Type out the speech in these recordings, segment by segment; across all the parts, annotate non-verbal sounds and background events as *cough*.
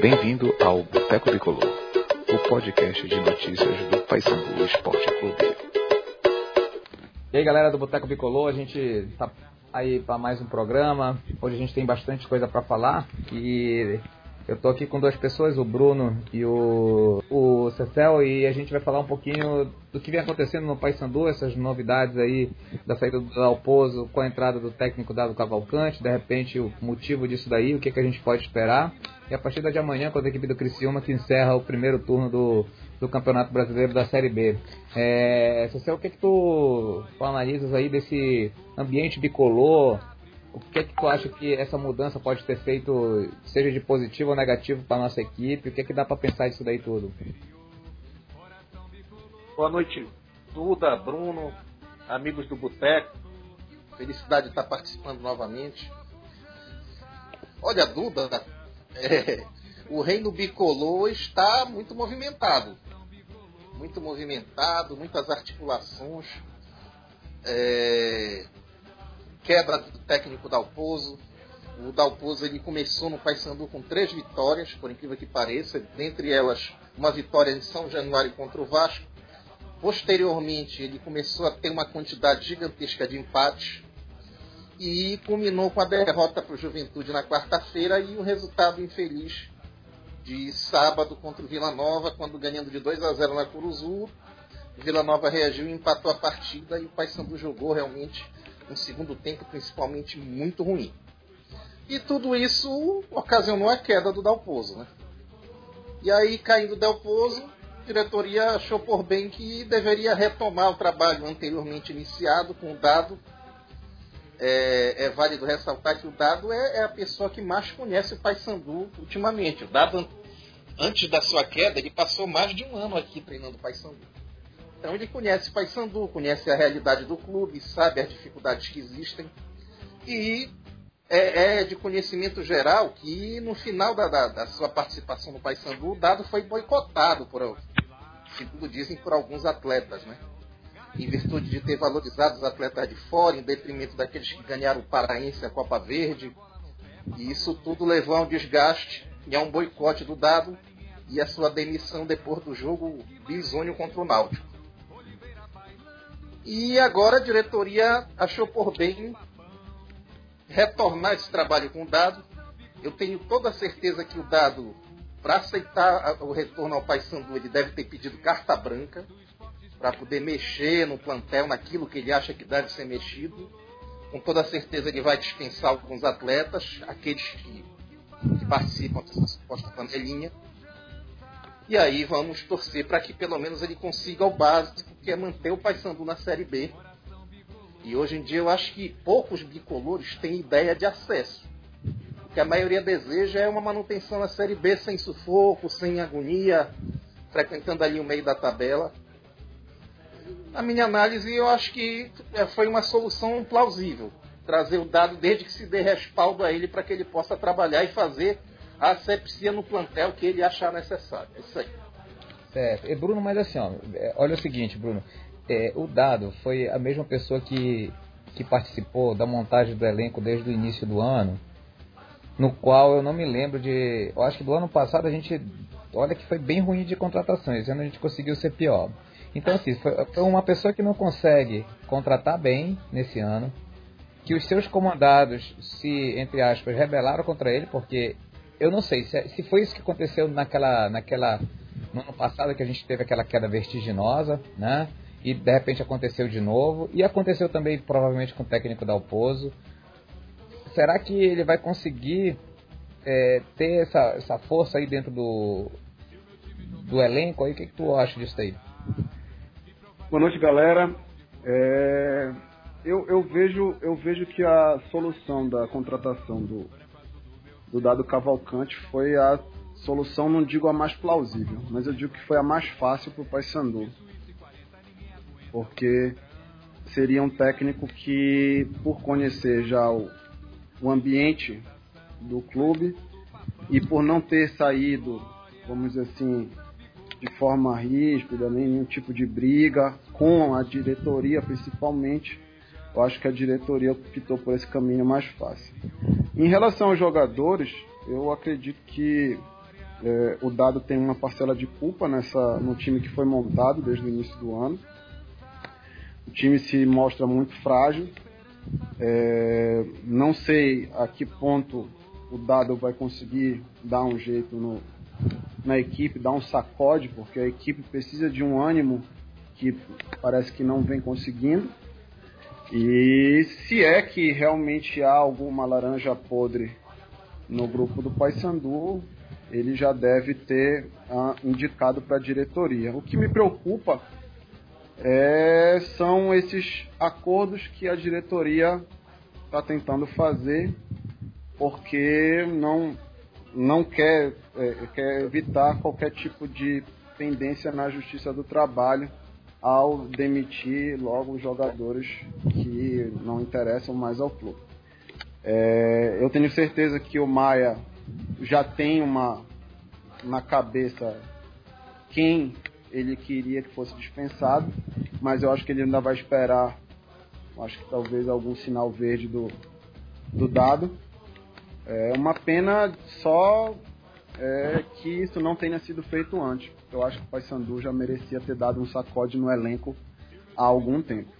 Bem-vindo ao Boteco Bicolor, o podcast de notícias do Paysandu Esporte Clube. E aí galera do Boteco Bicolor, a gente está aí para mais um programa. Hoje a gente tem bastante coisa para falar e eu tô aqui com duas pessoas, o Bruno e o, o Cecel, e a gente vai falar um pouquinho do que vem acontecendo no Paysandu, essas novidades aí da saída do Alpozo com a entrada do técnico Dado Cavalcante, de repente o motivo disso daí, o que, que a gente pode esperar. E a partir de amanhã, quando a equipe do Criciúma que encerra o primeiro turno do, do Campeonato Brasileiro da Série B. É, Cecel, o que, que tu, tu analisas aí desse ambiente bicolor, o que é que tu acha que essa mudança pode ter feito, seja de positivo ou negativo para nossa equipe? O que é que dá para pensar disso daí tudo? Boa noite, Duda, Bruno, amigos do Boteco. Felicidade de estar participando novamente. Olha, Duda, *laughs* o reino bicolor está muito movimentado. Muito movimentado, muitas articulações. É, quebra do técnico Dalpozo. O Dalpozo ele começou no Paysandu com três vitórias, por incrível que pareça, dentre elas uma vitória em São Januário contra o Vasco. Posteriormente, ele começou a ter uma quantidade gigantesca de empates e culminou com a derrota para o Juventude na quarta-feira e um resultado infeliz de sábado contra o Vila Nova, quando ganhando de 2 a 0 na Curuzu, Vila Nova reagiu e empatou a partida e o Paysandu jogou realmente um segundo tempo principalmente muito ruim. E tudo isso ocasionou a queda do Dalpozo, né? E aí, caindo o Dalpozo, a diretoria achou por bem que deveria retomar o trabalho anteriormente iniciado com o Dado. É, é válido ressaltar que o Dado é, é, a pessoa que mais conhece o Paysandu ultimamente. O Dado, antes da sua queda, ele passou mais de um ano aqui treinando o Paysandu. Então ele conhece Paysandu, conhece a realidade do clube, sabe as dificuldades que existem. E é, é de conhecimento geral que no final da, da, da sua participação no Paysandu, o dado foi boicotado, por, segundo dizem, por alguns atletas. Né? Em virtude de ter valorizado os atletas de fora, em detrimento daqueles que ganharam o Paraense a Copa Verde. E isso tudo levou a um desgaste e a um boicote do dado e a sua demissão depois do jogo bisônio contra o Náutico. E agora a diretoria achou por bem retornar esse trabalho com o dado. Eu tenho toda a certeza que o dado, para aceitar o retorno ao Paysandu, ele deve ter pedido carta branca para poder mexer no plantel, naquilo que ele acha que deve ser mexido. Com toda certeza ele vai dispensar alguns atletas, aqueles que, que participam dessa suposta panelinha. E aí vamos torcer para que pelo menos ele consiga o básico, que é manter o Paysandu na Série B. E hoje em dia eu acho que poucos bicolores têm ideia de acesso. O que a maioria deseja é uma manutenção na Série B sem sufoco, sem agonia, frequentando ali o meio da tabela. A minha análise eu acho que é, foi uma solução plausível. Trazer o dado desde que se dê respaldo a ele para que ele possa trabalhar e fazer a asepsia no plantel que ele achar necessário. É isso aí. Certo. E Bruno, mas assim, ó, é, olha o seguinte, Bruno. É, o Dado foi a mesma pessoa que, que participou da montagem do elenco desde o início do ano, no qual eu não me lembro de. Eu acho que do ano passado a gente. Olha que foi bem ruim de contratações, esse ano a gente conseguiu ser pior. Então, assim, foi, uma pessoa que não consegue contratar bem nesse ano, que os seus comandados se, entre aspas, rebelaram contra ele, porque eu não sei se, se foi isso que aconteceu naquela, naquela no ano passado que a gente teve aquela queda vertiginosa, né? E de repente aconteceu de novo e aconteceu também provavelmente com o técnico da Alpozo. Será que ele vai conseguir é, ter essa, essa força aí dentro do do elenco? Aí o que, que tu acha disso aí? Boa noite, galera. É, eu, eu vejo eu vejo que a solução da contratação do do dado Cavalcante foi a solução, não digo a mais plausível, mas eu digo que foi a mais fácil para o Paysandu. Porque seria um técnico que, por conhecer já o, o ambiente do clube e por não ter saído, vamos dizer assim, de forma ríspida, nenhum tipo de briga com a diretoria principalmente, eu acho que a diretoria optou por esse caminho mais fácil. Em relação aos jogadores, eu acredito que é, o Dado tem uma parcela de culpa nessa, no time que foi montado desde o início do ano. O time se mostra muito frágil. É, não sei a que ponto o Dado vai conseguir dar um jeito no, na equipe, dar um sacode, porque a equipe precisa de um ânimo que parece que não vem conseguindo. E se é que realmente há alguma laranja podre no grupo do Paysandu, ele já deve ter uh, indicado para a diretoria. O que me preocupa é, são esses acordos que a diretoria está tentando fazer, porque não, não quer, é, quer evitar qualquer tipo de pendência na justiça do trabalho ao demitir logo os jogadores que não interessam mais ao clube. É, eu tenho certeza que o Maia já tem uma na cabeça quem ele queria que fosse dispensado, mas eu acho que ele ainda vai esperar, acho que talvez algum sinal verde do, do dado. É uma pena só é, que isso não tenha sido feito antes. Eu acho que o Paysandu já merecia ter dado um sacode no elenco há algum tempo.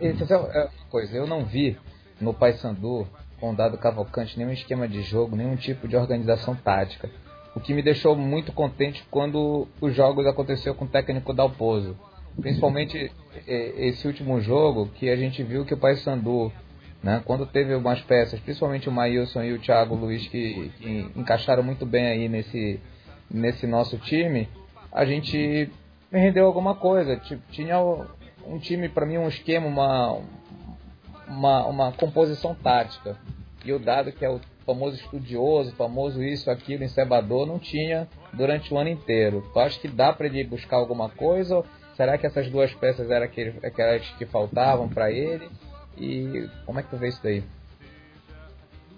Essa é uma coisa, eu não vi no Paysandu com dado Cavalcante nenhum esquema de jogo, nenhum tipo de organização tática. O que me deixou muito contente quando os jogos aconteceu com o técnico Dalpozo. Principalmente esse último jogo que a gente viu que o Paysandu né? Quando teve umas peças, principalmente o Maílson e o Thiago Luiz, que, que, encaixaram muito bem aí nesse, nesse nosso time, a gente rendeu alguma coisa. Tinha um time, para mim, um esquema, uma, uma, uma composição tática. E o Dado, que é o famoso estudioso, famoso isso, aquilo, encebador, não tinha durante o ano inteiro. Tu acha que dá para ele buscar alguma coisa? Será que essas duas peças eram aquelas que faltavam para ele? E como é que tu vê isso daí?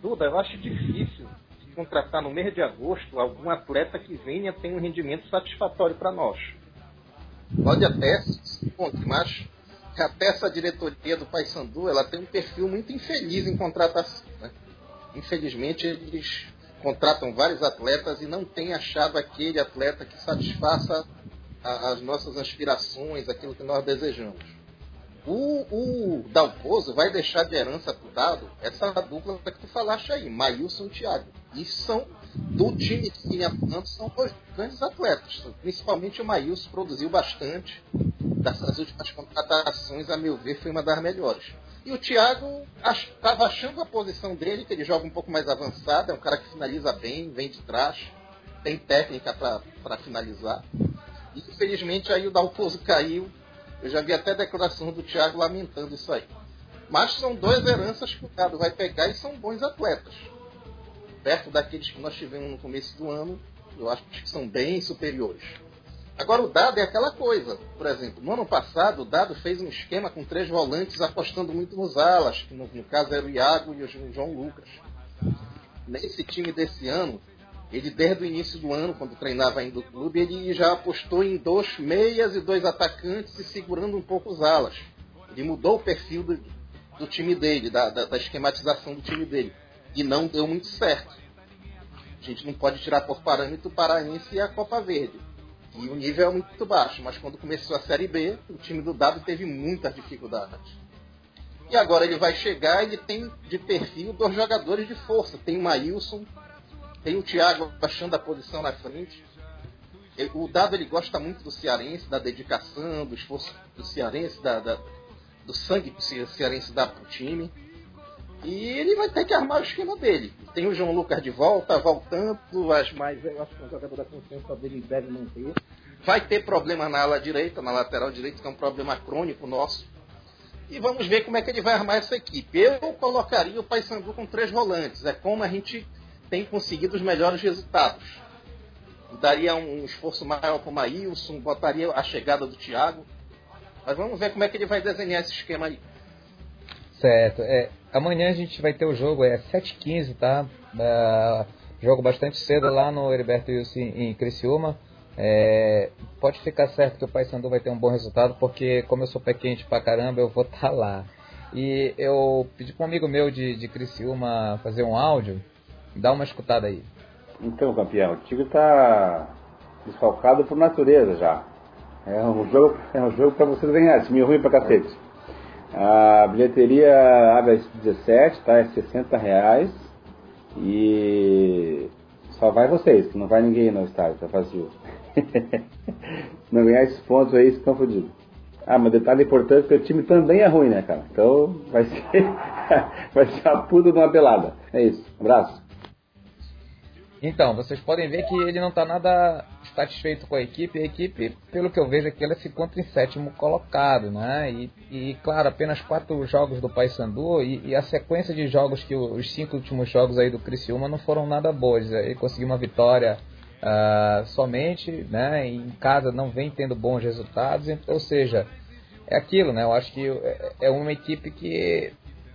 Duda, eu acho difícil contratar no mês de agosto algum atleta que venha ter um rendimento satisfatório para nós. Pode até, mas até essa diretoria do Paysandu ela tem um perfil muito infeliz em contratação. Né? Infelizmente eles contratam vários atletas e não têm achado aquele atleta que satisfaça a, as nossas aspirações, aquilo que nós desejamos. O, o Dalpozo vai deixar de herança pro Dado essa dupla que tu falaste aí, Maílson e Thiago. E são, do time que vinha atuando, são dois grandes atletas. Principalmente o Maílson produziu bastante. Dessas últimas contratações, a meu ver, foi uma das melhores. E o Thiago estava achando a posição dele, que ele joga um pouco mais avançado, é um cara que finaliza bem, vem de trás, tem técnica para finalizar. E infelizmente aí o Dalpozo caiu eu já vi até declaração do Thiago lamentando isso aí. Mas são duas heranças que o Cado vai pegar e são bons atletas. Perto daqueles que nós tivemos no começo do ano, eu acho que são bem superiores. Agora, o Dado é aquela coisa. Por exemplo, no ano passado, o Dado fez um esquema com três volantes apostando muito nos alas, que no, no caso era o Iago e o João Lucas. Nesse time desse ano, ele, desde o início do ano, quando treinava ainda o clube, ele já apostou em dois meias e dois atacantes e segurando um pouco os alas. Ele mudou o perfil do, do time dele, da, da, da, esquematização do time dele. E não deu muito certo. A gente não pode tirar por parâmetro o Paraense e a Copa Verde. E o nível é muito baixo, mas quando começou a Série B, o time do W teve muitas dificuldades. E agora ele vai chegar, ele tem de perfil dois jogadores de força. Tem o Maílson, tem o Thiago achando a posição na frente. O Dado ele gosta muito do cearense, da dedicação, do esforço do cearense, da, da do sangue que o cearense dá pro time. E ele vai ter que armar o esquema dele. Tem o João Lucas de volta, voltando, mas eu acho que o jogador da confiança dele deve manter. Vai ter problema na ala direita, na lateral direita, que é um problema crônico nosso. E vamos ver como é que ele vai armar essa equipe. Eu colocaria o Paysandu com três volantes. É como a gente tem conseguido os melhores resultados. Daria um esforço maior para o Maílson, botaria a chegada do Thiago. Mas vamos ver como é que ele vai desenhar esse esquema aí. Certo. É, amanhã a gente vai ter o jogo, é 7h15, tá? É, jogo bastante cedo lá no Heriberto Wilson em Criciúma. É, pode ficar certo que o Paysandu vai ter um bom resultado, porque como eu sou pé quente pra caramba, eu vou estar tá lá. E eu pedi para um amigo meu de, de Criciúma fazer um áudio Dá uma escutada aí. Então, campeão, o Tigre está desfalcado por natureza já. É um jogo, é um jogo para vocês ganharem, time ruim pra cacete. A bilheteria abre às 17, tá? É 60 reais. E só vai vocês, que não vai ninguém no estádio, tá vazio. *laughs* não ganhar esses pontos aí, estão fodidos. Ah, mas detalhe importante que o time também é ruim, né, cara? Então vai ser, *laughs* vai ser a puta de uma pelada. É isso. Abraço. Então, vocês podem ver que ele não está nada satisfeito com a equipe. A equipe, pelo que eu vejo aqui, ela se encontra em sétimo colocado, né? E, e claro, apenas quatro jogos do Paysandu e, e a sequência de jogos que os cinco últimos jogos aí do Criciúma não foram nada boas. Ele conseguiu uma vitória uh, somente, né? Em casa não vem tendo bons resultados, ou seja, é aquilo, né? Eu acho que é, é uma equipe que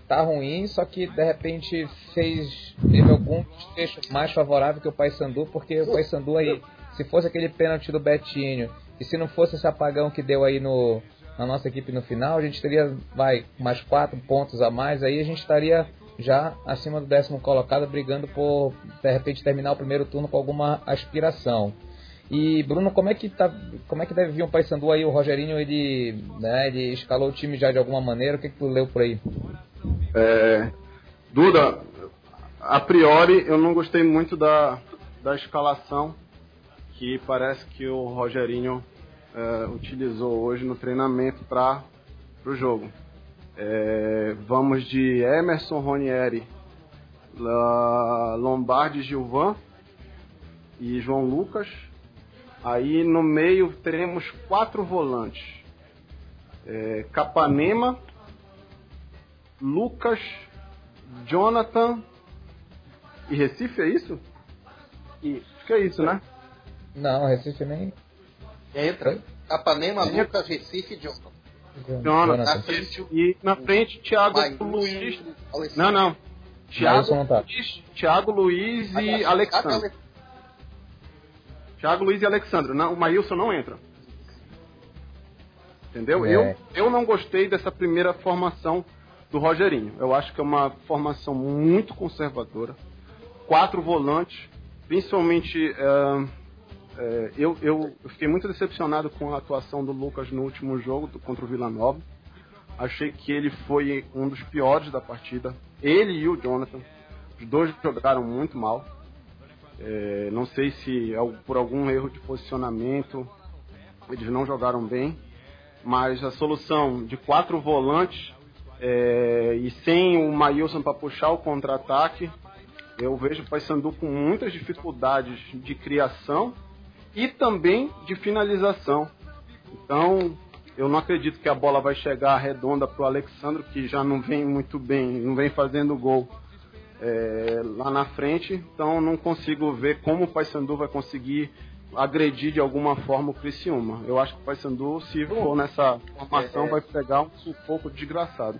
tá ruim, só que de repente fez teve algum desfecho mais favorável que o Paysandu, porque o Paysandu aí, se fosse aquele pênalti do Betinho, e se não fosse esse apagão que deu aí no na nossa equipe no final, a gente teria vai mais quatro pontos a mais, aí a gente estaria já acima do décimo colocado, brigando por de repente terminar o primeiro turno com alguma aspiração. E Bruno, como é que tá, como é que deve vir um Paysandu aí? O Rogerinho ele, né, ele escalou o time já de alguma maneira. O que, que tu leu por aí? É, Duda, a priori eu não gostei muito da, da escalação que parece que o Rogerinho é, utilizou hoje no treinamento para o jogo. É, vamos de Emerson Ronieri, Lombardi Gilvan e João Lucas. Aí no meio teremos quatro volantes. É, Capanema, Lucas, Jonathan e Recife, é isso? E, acho que é isso, né? Não, Recife nem. Entra. Capanema, Lucas, Recife e Jonathan. Jonathan. Na frente, e na frente, Thiago Luiz. Não, não. Thiago, tá. Luiz, Thiago Luiz e Alexandre. Thiago Luiz e Alexandre. Não, o Maílson não entra. Entendeu? É. Eu, eu não gostei dessa primeira formação do Rogerinho. Eu acho que é uma formação muito conservadora. Quatro volantes, principalmente. É, é, eu, eu, fiquei muito decepcionado com a atuação do Lucas no último jogo do, contra o Vila Nova. Achei que ele foi um dos piores da partida. Ele e o Jonathan. Os dois jogaram muito mal. É, não sei se é por algum erro de posicionamento eles não jogaram bem. Mas a solução de quatro volantes é, e sem o Maílson para puxar o contra-ataque, eu vejo o Paysandu com muitas dificuldades de criação e também de finalização. Então, eu não acredito que a bola vai chegar redonda para o Alexandre, que já não vem muito bem, não vem fazendo gol é, lá na frente. Então, não consigo ver como o Paysandu vai conseguir agredir de alguma forma o Criciúma. Eu acho que o Paysandu, se for nessa formação, é, é... vai pegar um sufoco desgraçado.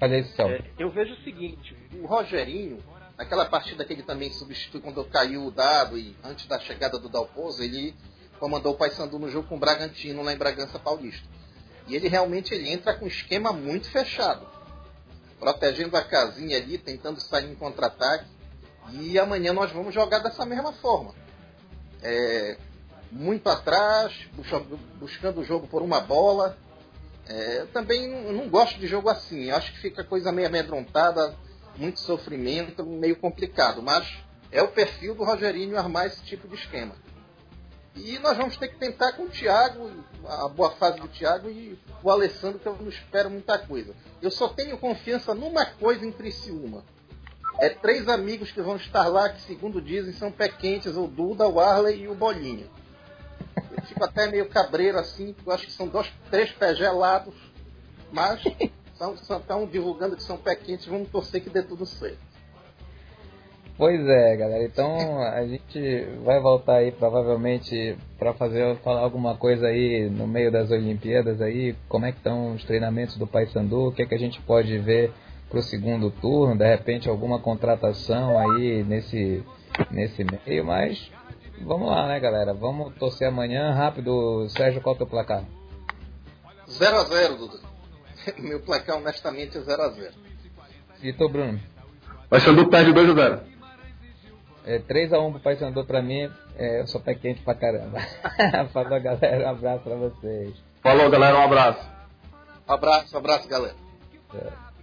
Olha isso, é, Eu vejo o seguinte, o Rogerinho, naquela partida que ele também substitui quando caiu o dado e antes da chegada do Dalpozo, ele comandou o Paysandu no jogo com o Bragantino lá em Bragança Paulista. E ele realmente ele entra com um esquema muito fechado. Protegendo a casinha ali, tentando sair em contra-ataque. E amanhã nós vamos jogar dessa mesma forma. É, muito atrás, buscando o jogo por uma bola. É, eu também não gosto de jogo assim. Eu acho que fica coisa meio amedrontada, muito sofrimento, meio complicado. Mas é o perfil do Rogerinho armar esse tipo de esquema. E nós vamos ter que tentar com o Thiago, a boa fase do Thiago e o Alessandro, que eu não espero muita coisa. Eu só tenho confiança numa coisa em Criciúma é três amigos que vão estar lá, que segundo dizem são pé quentes, o Duda, o Arley e o Bolinha. Eu fico até meio cabreiro assim, eu acho que são dois, três pés gelados, mas *laughs* estão divulgando que são pé quentes, vamos torcer que dê tudo certo. Pois é, galera. Então a gente vai voltar aí provavelmente para fazer falar alguma coisa aí no meio das Olimpíadas aí, como é que estão os treinamentos do Paysandu, o que é que a gente pode ver para o segundo turno, de repente alguma contratação aí nesse, nesse meio, mas vamos lá, né, galera? Vamos torcer amanhã. Rápido, Sérgio, qual é o teu placar? 0x0, Duda. *laughs* Meu placar, honestamente, é 0x0. E tu, Bruno? Do perde 2x0. É, 3x1 pro Paysandu pra mim, é, eu sou pé quente pra caramba. *laughs* Falou, galera. Um abraço pra vocês. Falou, galera. Um abraço. Abraço, abraço, galera. É.